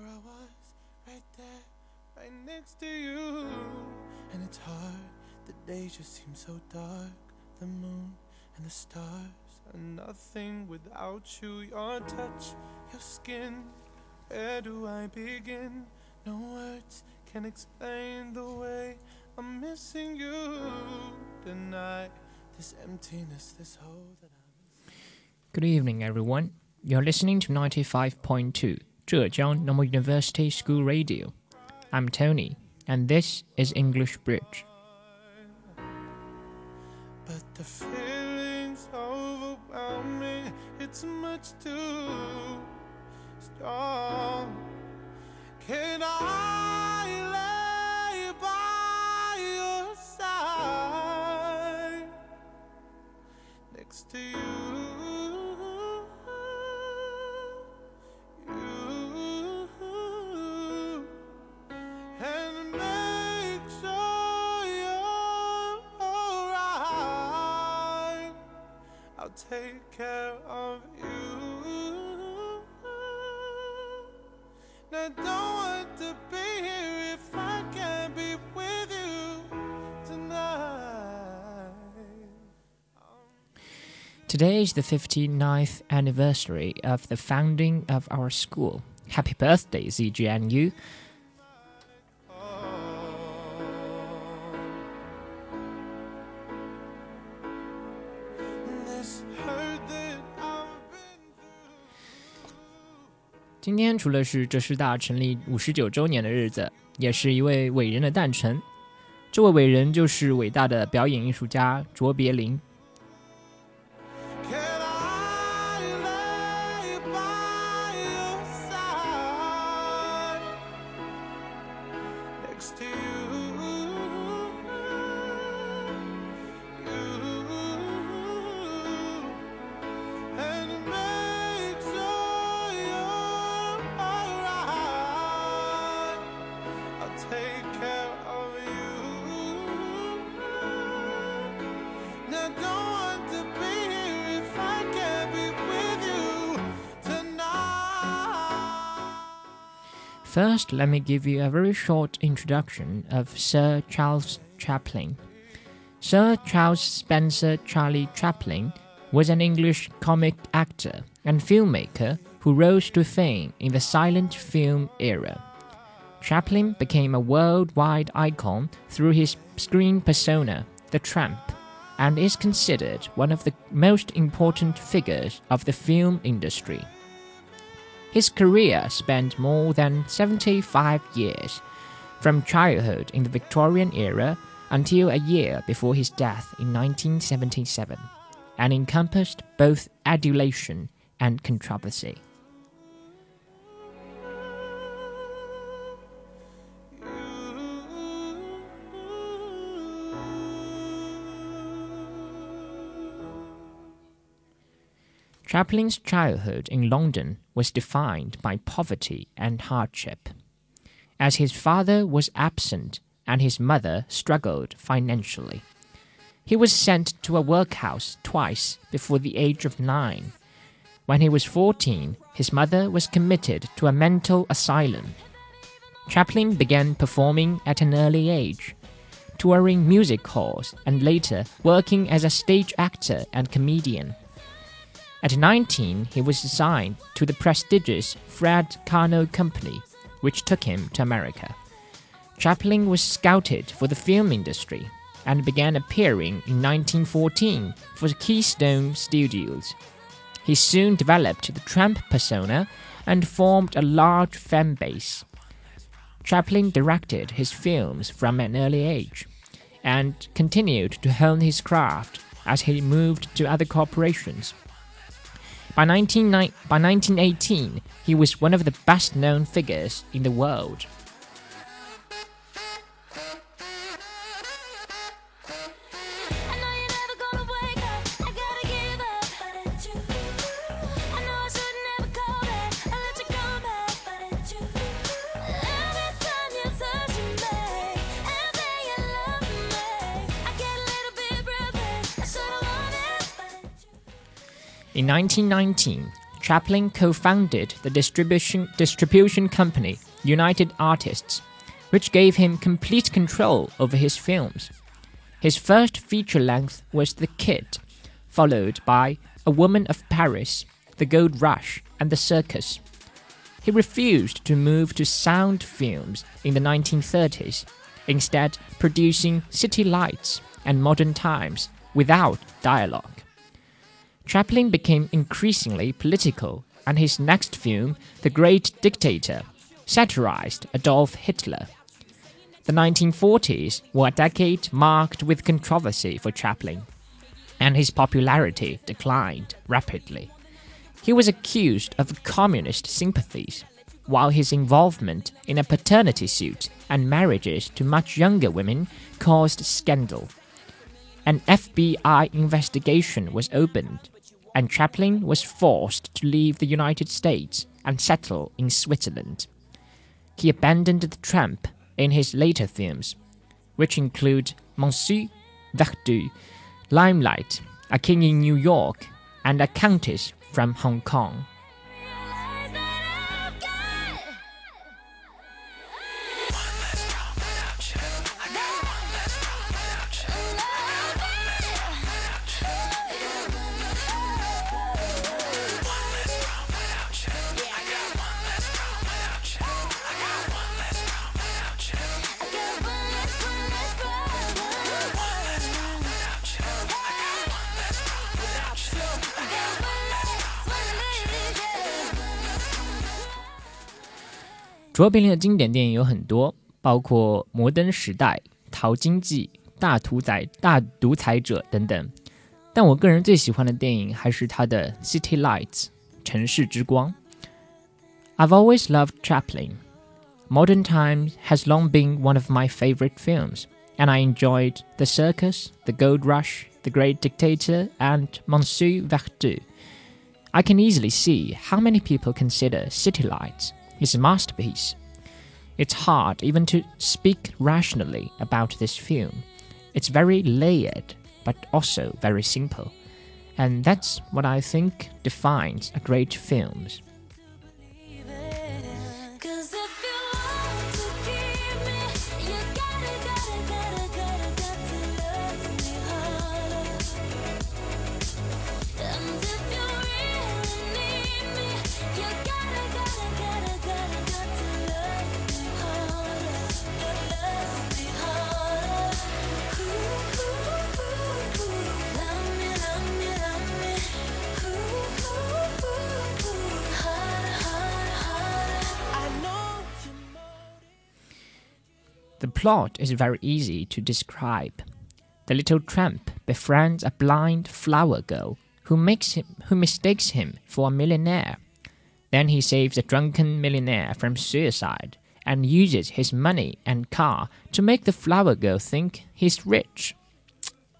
where I was, right there, right next to you. And it's hard, the days just seem so dark. The moon and the stars are nothing without you. Your touch, your skin, where do I begin? No words can explain the way I'm missing you tonight. This emptiness, this hole that I'm. Good evening, everyone. You're listening to 95.2 Zhejiang Normal University School Radio. I'm Tony, and this is English Bridge. But Today is the 59th anniversary of the founding of our school. Happy birthday, ZJNU! 今天除了是浙师大成立五十九周年的日子，也是一位伟人的诞辰。这位伟人就是伟大的表演艺术家卓别林。First, let me give you a very short introduction of Sir Charles Chaplin. Sir Charles Spencer Charlie Chaplin was an English comic actor and filmmaker who rose to fame in the silent film era. Chaplin became a worldwide icon through his screen persona, the Tramp, and is considered one of the most important figures of the film industry. His career spanned more than 75 years, from childhood in the Victorian era until a year before his death in 1977, and encompassed both adulation and controversy. Chaplin's childhood in London was defined by poverty and hardship. As his father was absent and his mother struggled financially, he was sent to a workhouse twice before the age of nine. When he was 14, his mother was committed to a mental asylum. Chaplin began performing at an early age, touring music halls and later working as a stage actor and comedian. At 19, he was assigned to the prestigious Fred Karno Company, which took him to America. Chaplin was scouted for the film industry and began appearing in 1914 for Keystone Studios. He soon developed the tramp persona and formed a large fan base. Chaplin directed his films from an early age and continued to hone his craft as he moved to other corporations. By, 19, by 1918, he was one of the best known figures in the world. In 1919, Chaplin co founded the distribution, distribution company United Artists, which gave him complete control over his films. His first feature length was The Kid, followed by A Woman of Paris, The Gold Rush, and The Circus. He refused to move to sound films in the 1930s, instead, producing City Lights and Modern Times without dialogue. Chaplin became increasingly political, and his next film, The Great Dictator, satirized Adolf Hitler. The 1940s were a decade marked with controversy for Chaplin, and his popularity declined rapidly. He was accused of communist sympathies, while his involvement in a paternity suit and marriages to much younger women caused scandal. An FBI investigation was opened, and Chaplin was forced to leave the United States and settle in Switzerland. He abandoned the tramp in his later films, which include Monsieur Verdoux, Limelight, A King in New York, and A Countess from Hong Kong. 卓别林的经典电影有很多，包括《摩登时代》《淘金记》《大屠宰》《大独裁者》等等。但我个人最喜欢的电影还是他的《City Lights》城市之光。I've always loved Chaplin. Modern Times has long been one of my favorite films, and I enjoyed The Circus, The Gold Rush, The Great Dictator, and Monsieur Verdoux. I can easily see how many people consider City Lights his masterpiece. It's hard even to speak rationally about this film. It's very layered, but also very simple. And that's what I think defines a great film. The plot is very easy to describe. The little tramp befriends a blind flower girl who makes him who mistakes him for a millionaire. Then he saves a drunken millionaire from suicide and uses his money and car to make the flower girl think he's rich.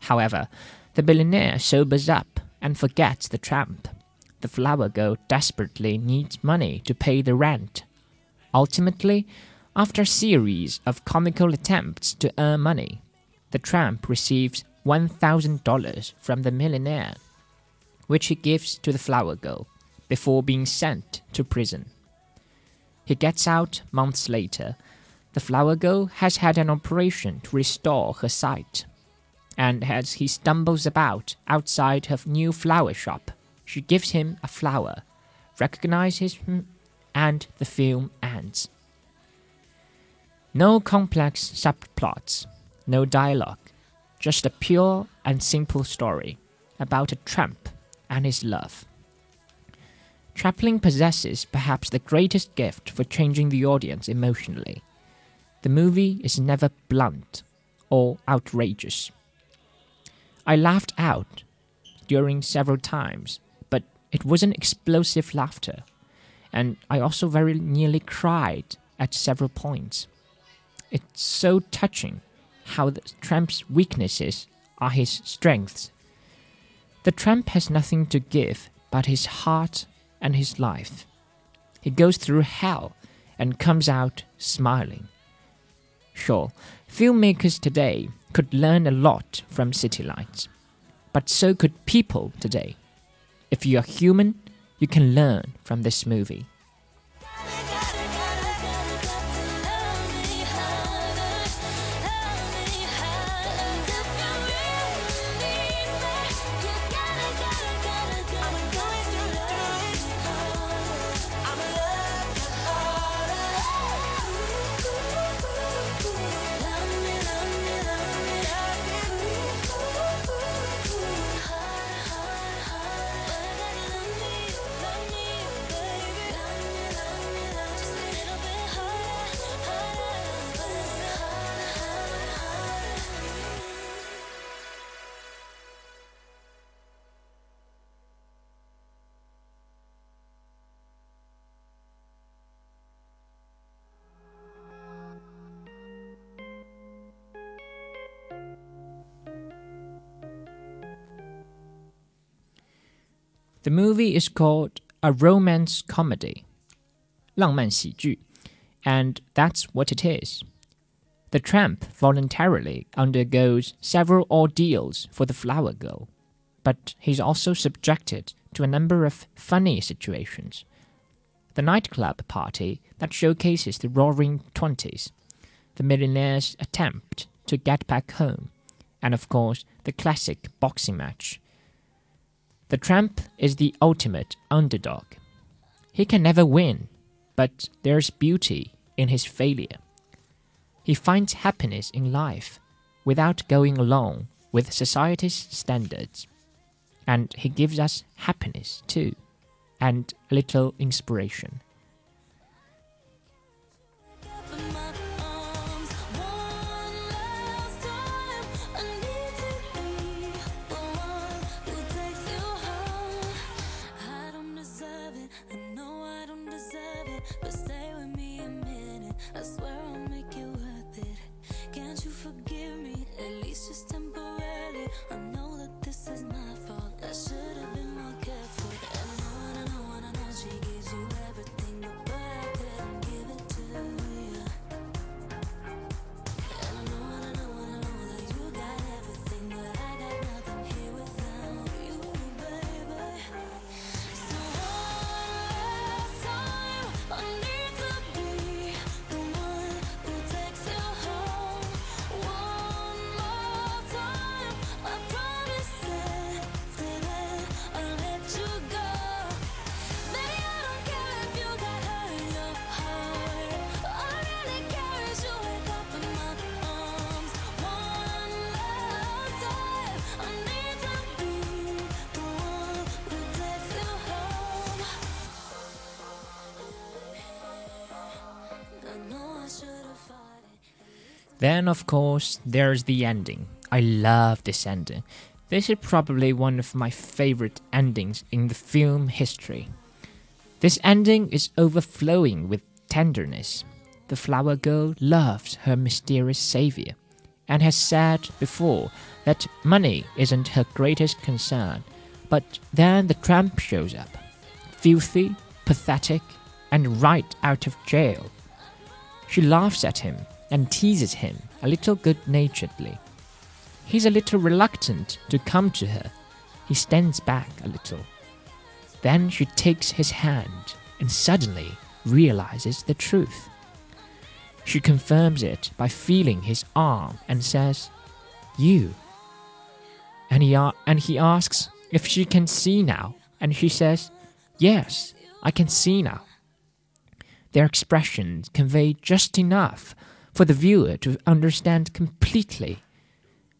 However, the billionaire sobers up and forgets the tramp. The flower girl desperately needs money to pay the rent. Ultimately, after a series of comical attempts to earn money, the tramp receives $1,000 from the millionaire, which he gives to the flower girl before being sent to prison. He gets out months later. The flower girl has had an operation to restore her sight, and as he stumbles about outside her new flower shop, she gives him a flower, recognizes him, and the film ends. No complex subplots, no dialogue, just a pure and simple story about a tramp and his love. Chaplin possesses perhaps the greatest gift for changing the audience emotionally. The movie is never blunt or outrageous. I laughed out during several times, but it wasn't explosive laughter, and I also very nearly cried at several points. It's so touching how the tramp's weaknesses are his strengths. The tramp has nothing to give but his heart and his life. He goes through hell and comes out smiling. Sure, filmmakers today could learn a lot from City Lights, but so could people today. If you are human, you can learn from this movie. The movie is called a romance comedy, 浪漫喜剧, and that's what it is. The tramp voluntarily undergoes several ordeals for the flower girl, but he's also subjected to a number of funny situations. The nightclub party that showcases the roaring twenties, the millionaire's attempt to get back home, and of course the classic boxing match the tramp is the ultimate underdog. He can never win, but there's beauty in his failure. He finds happiness in life without going along with society's standards. And he gives us happiness too, and a little inspiration. Then, of course, there's the ending. I love this ending. This is probably one of my favorite endings in the film history. This ending is overflowing with tenderness. The flower girl loves her mysterious savior and has said before that money isn't her greatest concern. But then the tramp shows up, filthy, pathetic, and right out of jail. She laughs at him and teases him a little good naturedly. He's a little reluctant to come to her. He stands back a little. Then she takes his hand and suddenly realizes the truth. She confirms it by feeling his arm and says, You. And he, and he asks if she can see now, and she says, Yes, I can see now. Their expressions convey just enough for the viewer to understand completely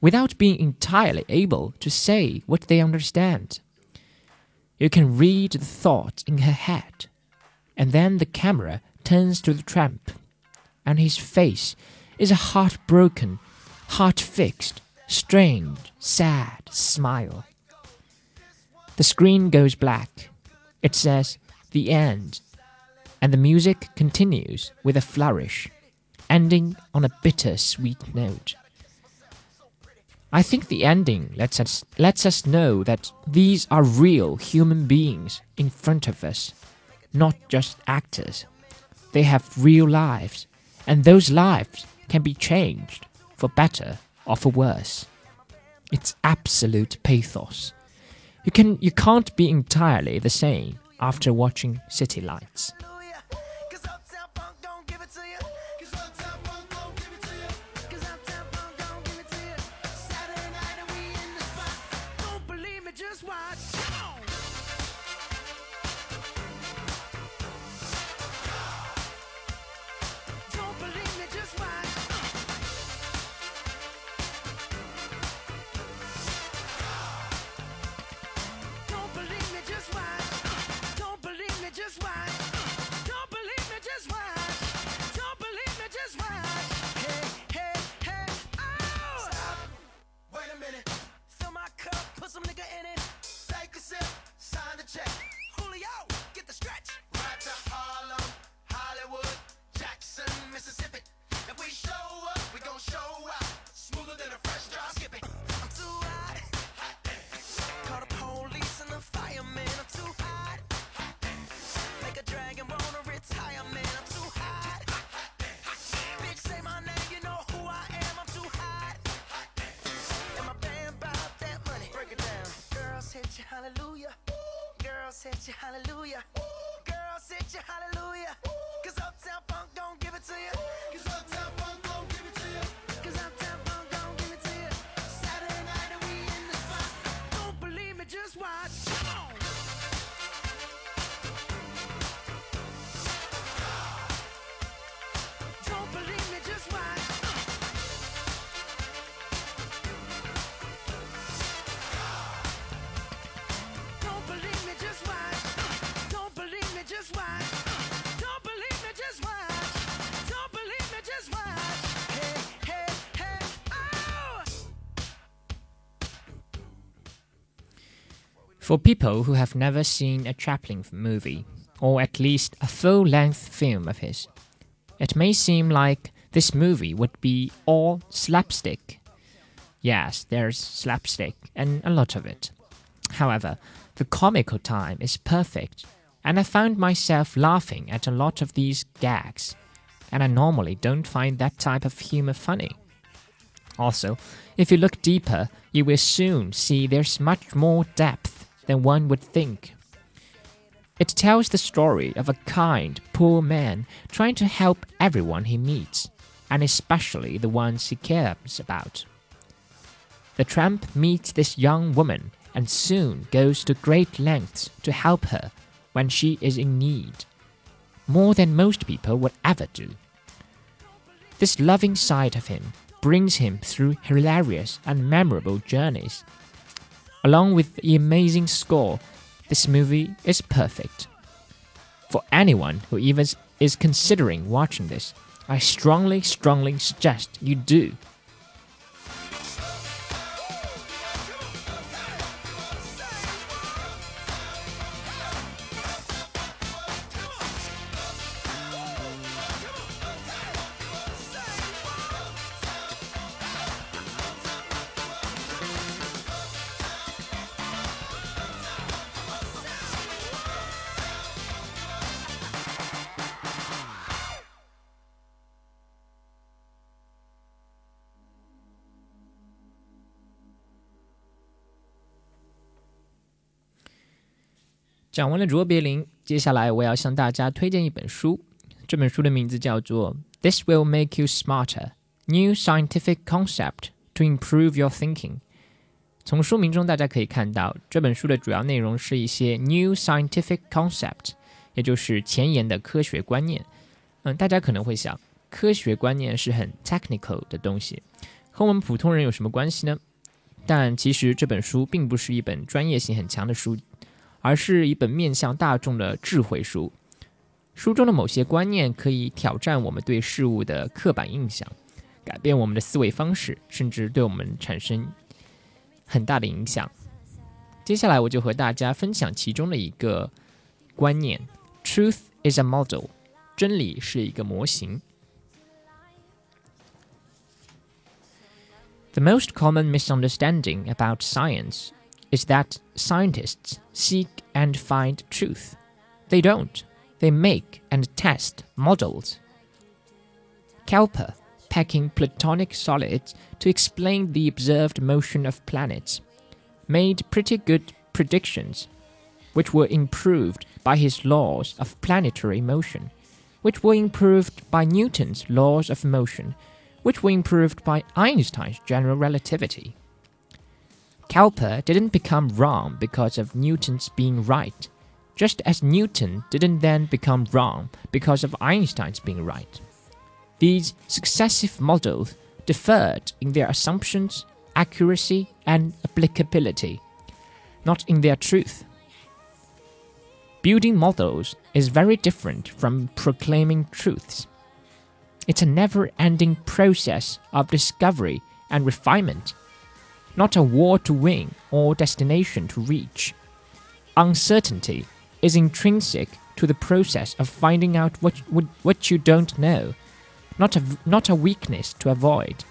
without being entirely able to say what they understand. You can read the thought in her head, and then the camera turns to the tramp, and his face is a heartbroken, heart fixed, strained, sad smile. The screen goes black. It says, The end, and the music continues with a flourish, ending on a bitter sweet note. I think the ending lets us lets us know that these are real human beings in front of us, not just actors. They have real lives, and those lives can be changed for better or for worse. It's absolute pathos. You can you can't be entirely the same after watching City Lights. Hallelujah. Girls hit you, hallelujah. Girls hit you, hallelujah. For people who have never seen a Chaplin movie, or at least a full length film of his, it may seem like this movie would be all slapstick. Yes, there's slapstick, and a lot of it. However, the comical time is perfect, and I found myself laughing at a lot of these gags, and I normally don't find that type of humor funny. Also, if you look deeper, you will soon see there's much more depth than one would think. It tells the story of a kind, poor man trying to help everyone he meets, and especially the ones he cares about. The tramp meets this young woman and soon goes to great lengths to help her when she is in need, more than most people would ever do. This loving side of him brings him through hilarious and memorable journeys. Along with the amazing score, this movie is perfect. For anyone who even is considering watching this, I strongly, strongly suggest you do. 讲完了卓别林，接下来我要向大家推荐一本书。这本书的名字叫做《This Will Make You Smarter: New Scientific Concept to Improve Your Thinking》。从书名中大家可以看到，这本书的主要内容是一些 new scientific concept，也就是前沿的科学观念。嗯，大家可能会想，科学观念是很 technical 的东西，和我们普通人有什么关系呢？但其实这本书并不是一本专业性很强的书，而是一本面向大众的智慧书。书中的某些观念可以挑战我们对事物的刻板印象，改变我们的思维方式，甚至对我们产生很大的影响。接下来我就和大家分享其中的一个观念：Truth is a model，真理是一个模型。The most common misunderstanding about science is that scientists seek and find truth. They don't. They make and test models. Kepler, packing platonic solids to explain the observed motion of planets, made pretty good predictions, which were improved by his laws of planetary motion, which were improved by Newton's laws of motion, which were improved by Einstein's general relativity. Kepler didn't become wrong because of Newton's being right, just as Newton didn't then become wrong because of Einstein's being right. These successive models differed in their assumptions, accuracy, and applicability, not in their truth. Building models is very different from proclaiming truths. It's a never ending process of discovery and refinement, not a war to win or destination to reach. Uncertainty is intrinsic to the process of finding out what, what, what you don't know, not a, not a weakness to avoid.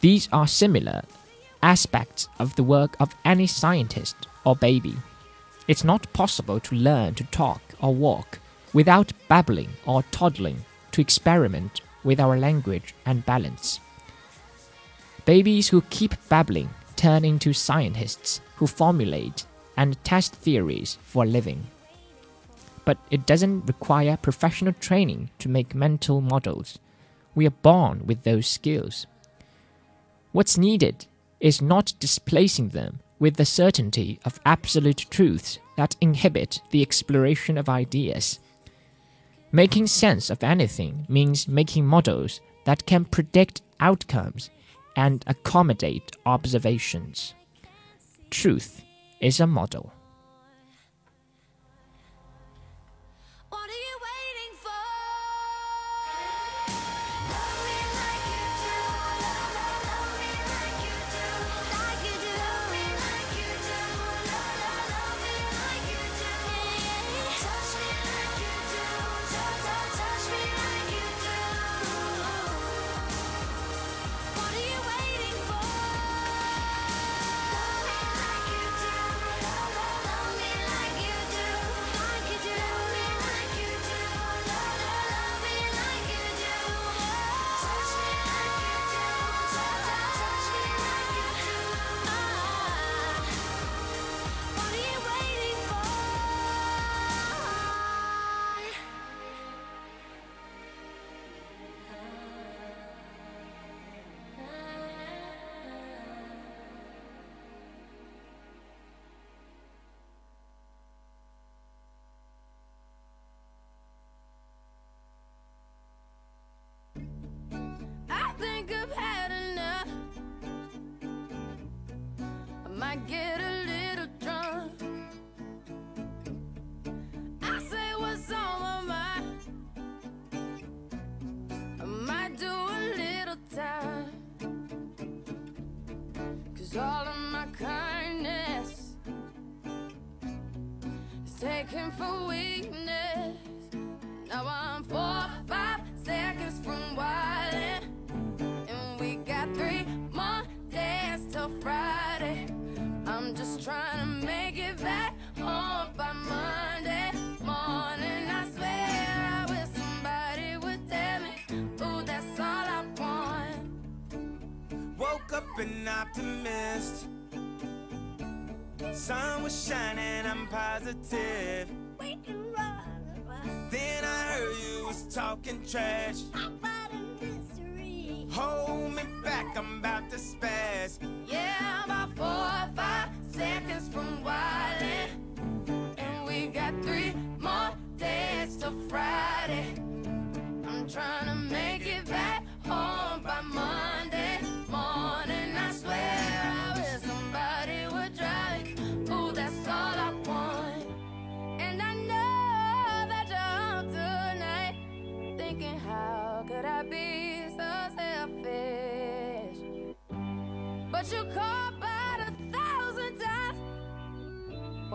These are similar aspects of the work of any scientist or baby. It's not possible to learn to talk or walk without babbling or toddling to experiment with our language and balance. Babies who keep babbling turn into scientists who formulate and test theories for a living. But it doesn't require professional training to make mental models. We are born with those skills. What's needed is not displacing them with the certainty of absolute truths that inhibit the exploration of ideas. Making sense of anything means making models that can predict outcomes and accommodate observations. Truth is a model. Positive. We can run, Then I heard you was talking trash. Hold me back, I'm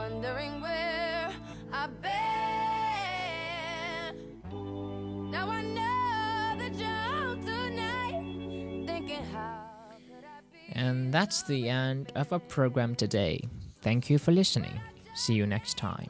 wondering where I've been. Now I know tonight, thinking how could I be. And that's the end of our program today. Thank you for listening. See you next time.